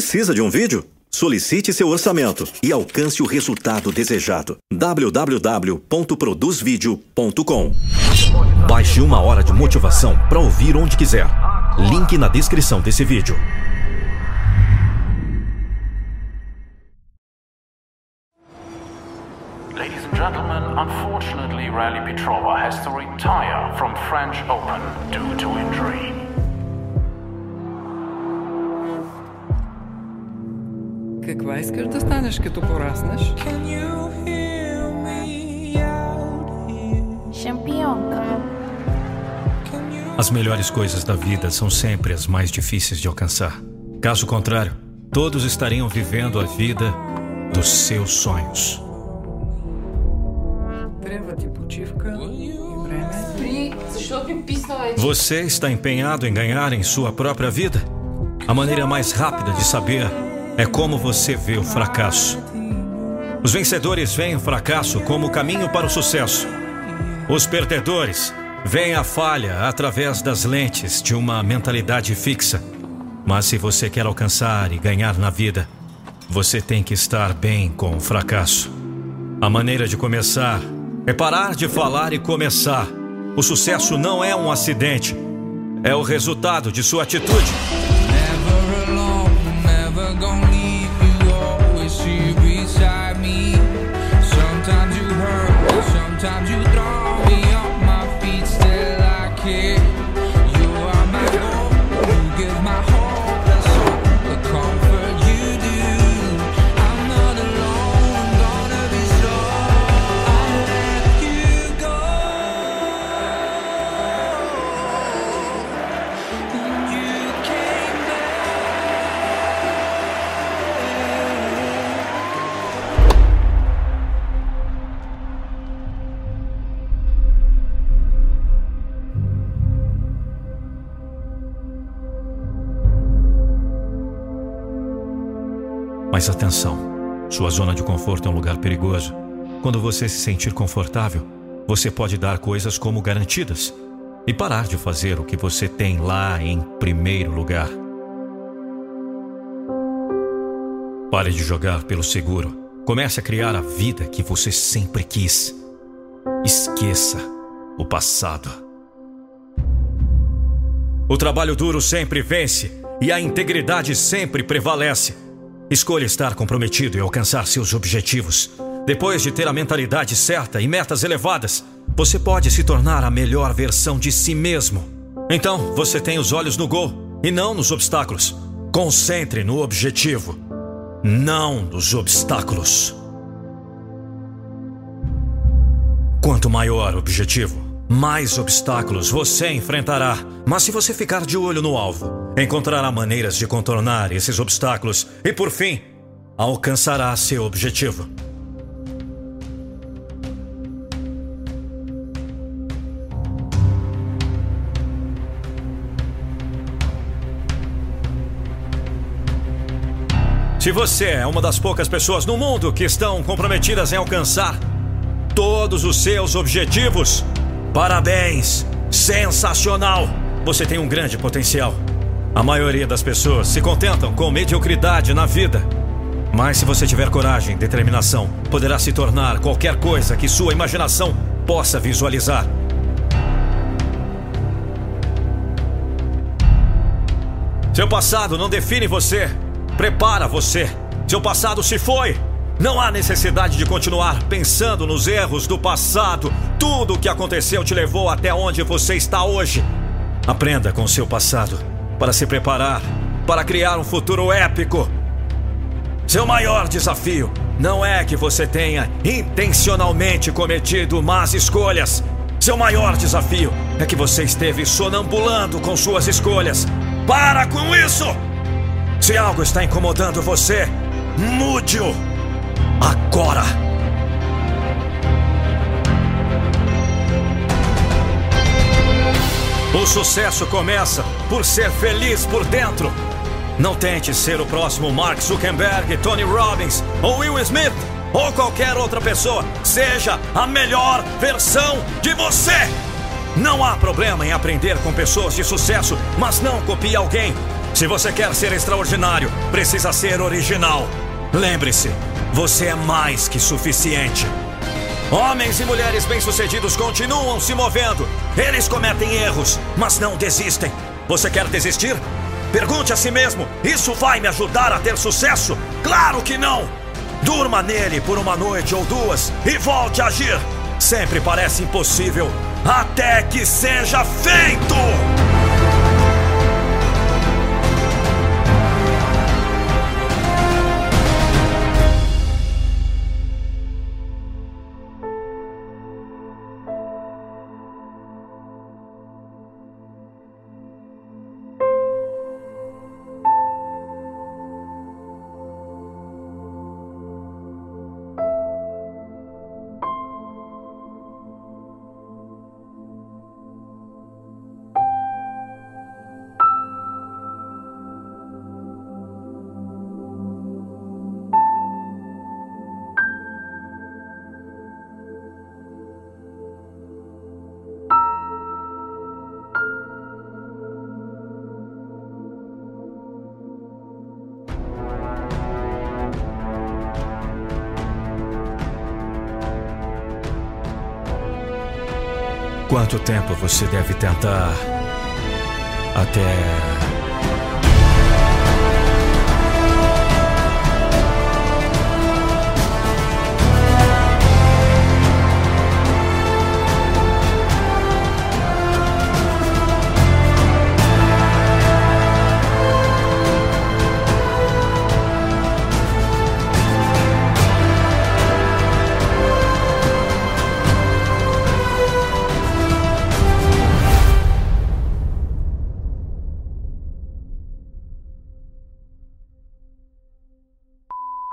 Precisa de um vídeo? Solicite seu orçamento e alcance o resultado desejado. www.produzvideo.com Baixe uma hora de motivação para ouvir onde quiser. Link na descrição desse vídeo. Ladies and gentlemen, unfortunately, Rally Petrova has to retire from French Open due to injury. Каква искаш да станеш като пораснеш? Championka. As melhores coisas da vida são sempre as mais difíceis de alcançar. Caso contrário, todos estariam vivendo a vida dos seus sonhos. Трябва ти почивка и време. Спри, защо ми писна вече? Você está empenhado em ganhar em sua própria vida? A maneira mais rápida de saber é como você vê o fracasso. Os vencedores veem o fracasso como o caminho para o sucesso. Os perdedores veem a falha através das lentes de uma mentalidade fixa. Mas se você quer alcançar e ganhar na vida, você tem que estar bem com o fracasso. A maneira de começar é parar de falar e começar. O sucesso não é um acidente, é o resultado de sua atitude. Sometimes you throw Mas atenção, sua zona de conforto é um lugar perigoso. Quando você se sentir confortável, você pode dar coisas como garantidas e parar de fazer o que você tem lá em primeiro lugar. Pare de jogar pelo seguro. Comece a criar a vida que você sempre quis. Esqueça o passado. O trabalho duro sempre vence e a integridade sempre prevalece. Escolha estar comprometido e alcançar seus objetivos. Depois de ter a mentalidade certa e metas elevadas, você pode se tornar a melhor versão de si mesmo. Então, você tem os olhos no gol e não nos obstáculos. Concentre no objetivo, não nos obstáculos. Quanto maior o objetivo, mais obstáculos você enfrentará. Mas se você ficar de olho no alvo, encontrará maneiras de contornar esses obstáculos e, por fim, alcançará seu objetivo. Se você é uma das poucas pessoas no mundo que estão comprometidas em alcançar todos os seus objetivos, parabéns! Sensacional! Você tem um grande potencial. A maioria das pessoas se contentam com mediocridade na vida. Mas se você tiver coragem e determinação, poderá se tornar qualquer coisa que sua imaginação possa visualizar. Seu passado não define você, prepara você. Seu passado se foi. Não há necessidade de continuar pensando nos erros do passado. Tudo o que aconteceu te levou até onde você está hoje. Aprenda com seu passado para se preparar para criar um futuro épico. Seu maior desafio não é que você tenha intencionalmente cometido más escolhas. Seu maior desafio é que você esteve sonambulando com suas escolhas. Para com isso! Se algo está incomodando você, mude-o agora! O sucesso começa por ser feliz por dentro. Não tente ser o próximo Mark Zuckerberg, Tony Robbins ou Will Smith ou qualquer outra pessoa. Seja a melhor versão de você. Não há problema em aprender com pessoas de sucesso, mas não copie alguém. Se você quer ser extraordinário, precisa ser original. Lembre-se, você é mais que suficiente. Homens e mulheres bem-sucedidos continuam se movendo. Eles cometem erros, mas não desistem. Você quer desistir? Pergunte a si mesmo: isso vai me ajudar a ter sucesso? Claro que não! Durma nele por uma noite ou duas e volte a agir. Sempre parece impossível, até que seja feito! Quanto tempo você deve tentar até.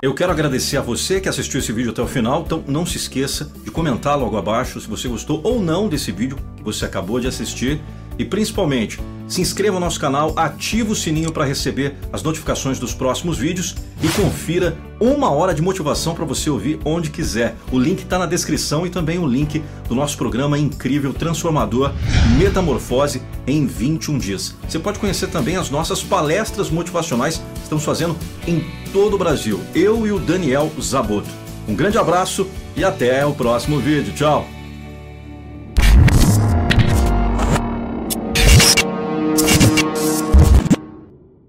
Eu quero agradecer a você que assistiu esse vídeo até o final, então não se esqueça de comentar logo abaixo se você gostou ou não desse vídeo que você acabou de assistir e principalmente se inscreva no nosso canal, ative o sininho para receber as notificações dos próximos vídeos e confira uma hora de motivação para você ouvir onde quiser. O link está na descrição e também o link do nosso programa incrível, transformador, Metamorfose em 21 dias. Você pode conhecer também as nossas palestras motivacionais que estamos fazendo em todo o Brasil. Eu e o Daniel Zaboto. Um grande abraço e até o próximo vídeo. Tchau!